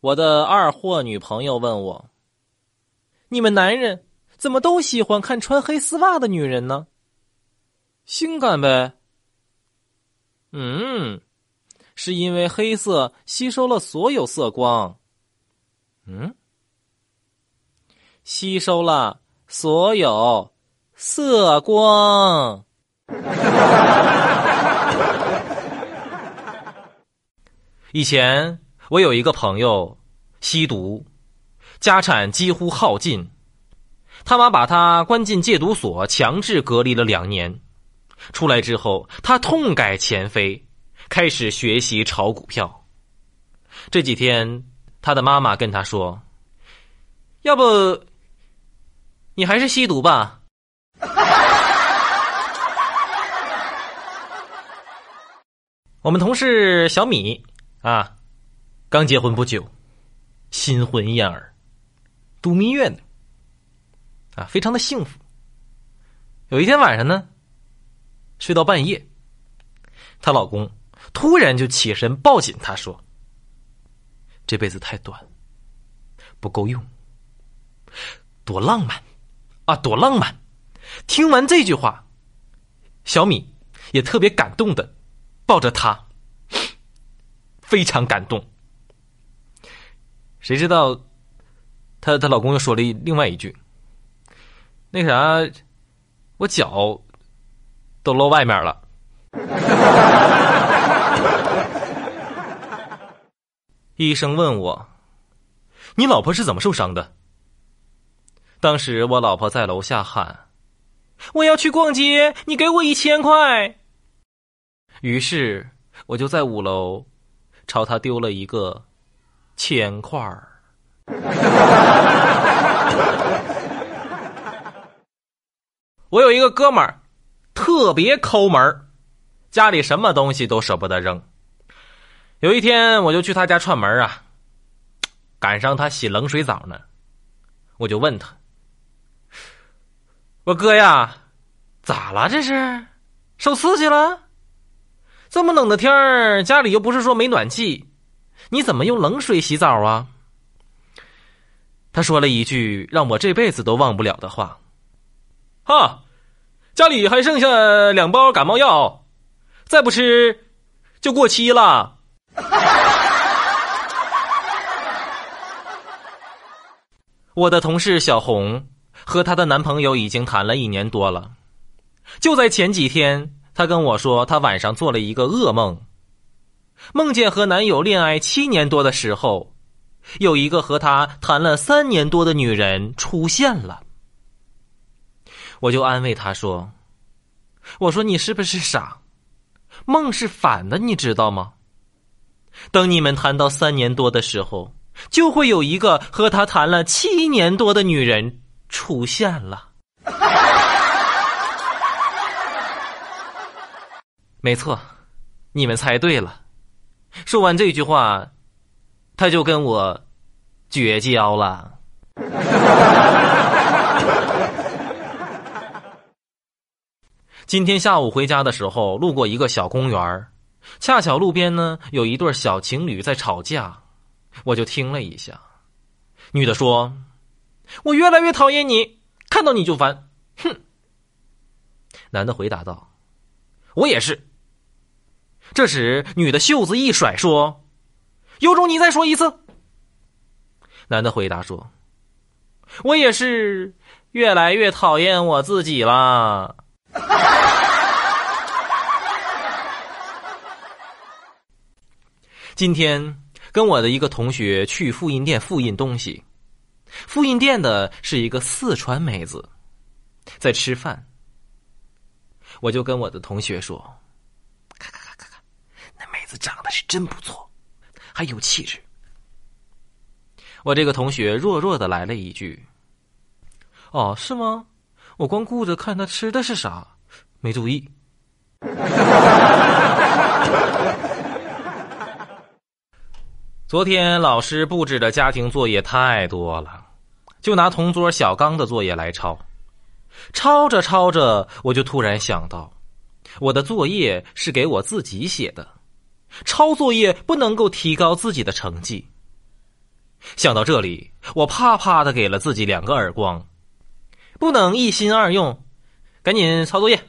我的二货女朋友问我：“你们男人怎么都喜欢看穿黑丝袜的女人呢？”性感呗。嗯，是因为黑色吸收了所有色光。嗯，吸收了所有色光。以前我有一个朋友吸毒，家产几乎耗尽，他妈把他关进戒毒所，强制隔离了两年。出来之后，他痛改前非，开始学习炒股票。这几天，他的妈妈跟他说：“要不，你还是吸毒吧。”我们同事小米啊，刚结婚不久，新婚燕尔，度蜜月呢，啊，非常的幸福。有一天晚上呢。睡到半夜，她老公突然就起身抱紧她说：“这辈子太短，不够用，多浪漫啊，多浪漫！”听完这句话，小米也特别感动的抱着他，非常感动。谁知道，她她老公又说了另外一句：“那啥，我脚。”都露外面了。医生问我：“你老婆是怎么受伤的？”当时我老婆在楼下喊：“我要去逛街，你给我一千块。”于是我就在五楼朝他丢了一个千块儿。我有一个哥们儿。特别抠门家里什么东西都舍不得扔。有一天，我就去他家串门啊，赶上他洗冷水澡呢，我就问他：“我哥呀，咋了？这是受刺激了？这么冷的天儿，家里又不是说没暖气，你怎么用冷水洗澡啊？”他说了一句让我这辈子都忘不了的话：“哈。”家里还剩下两包感冒药，再不吃就过期了。我的同事小红和她的男朋友已经谈了一年多了，就在前几天，她跟我说，她晚上做了一个噩梦，梦见和男友恋爱七年多的时候，有一个和他谈了三年多的女人出现了。我就安慰他说：“我说你是不是傻？梦是反的，你知道吗？等你们谈到三年多的时候，就会有一个和他谈了七年多的女人出现了。没错，你们猜对了。说完这句话，他就跟我绝交了。”今天下午回家的时候，路过一个小公园恰巧路边呢有一对小情侣在吵架，我就听了一下。女的说：“我越来越讨厌你，看到你就烦。”哼。男的回答道：“我也是。”这时，女的袖子一甩说：“有种你再说一次。”男的回答说：“我也是越来越讨厌我自己了。”今天跟我的一个同学去复印店复印东西，复印店的是一个四川妹子，在吃饭。我就跟我的同学说：“看看看看看，那妹子长得是真不错，还有气质。”我这个同学弱弱的来了一句：“哦，是吗？我光顾着看他吃的是啥，没注意。”昨天老师布置的家庭作业太多了，就拿同桌小刚的作业来抄。抄着抄着，我就突然想到，我的作业是给我自己写的，抄作业不能够提高自己的成绩。想到这里，我啪啪的给了自己两个耳光。不能一心二用，赶紧抄作业。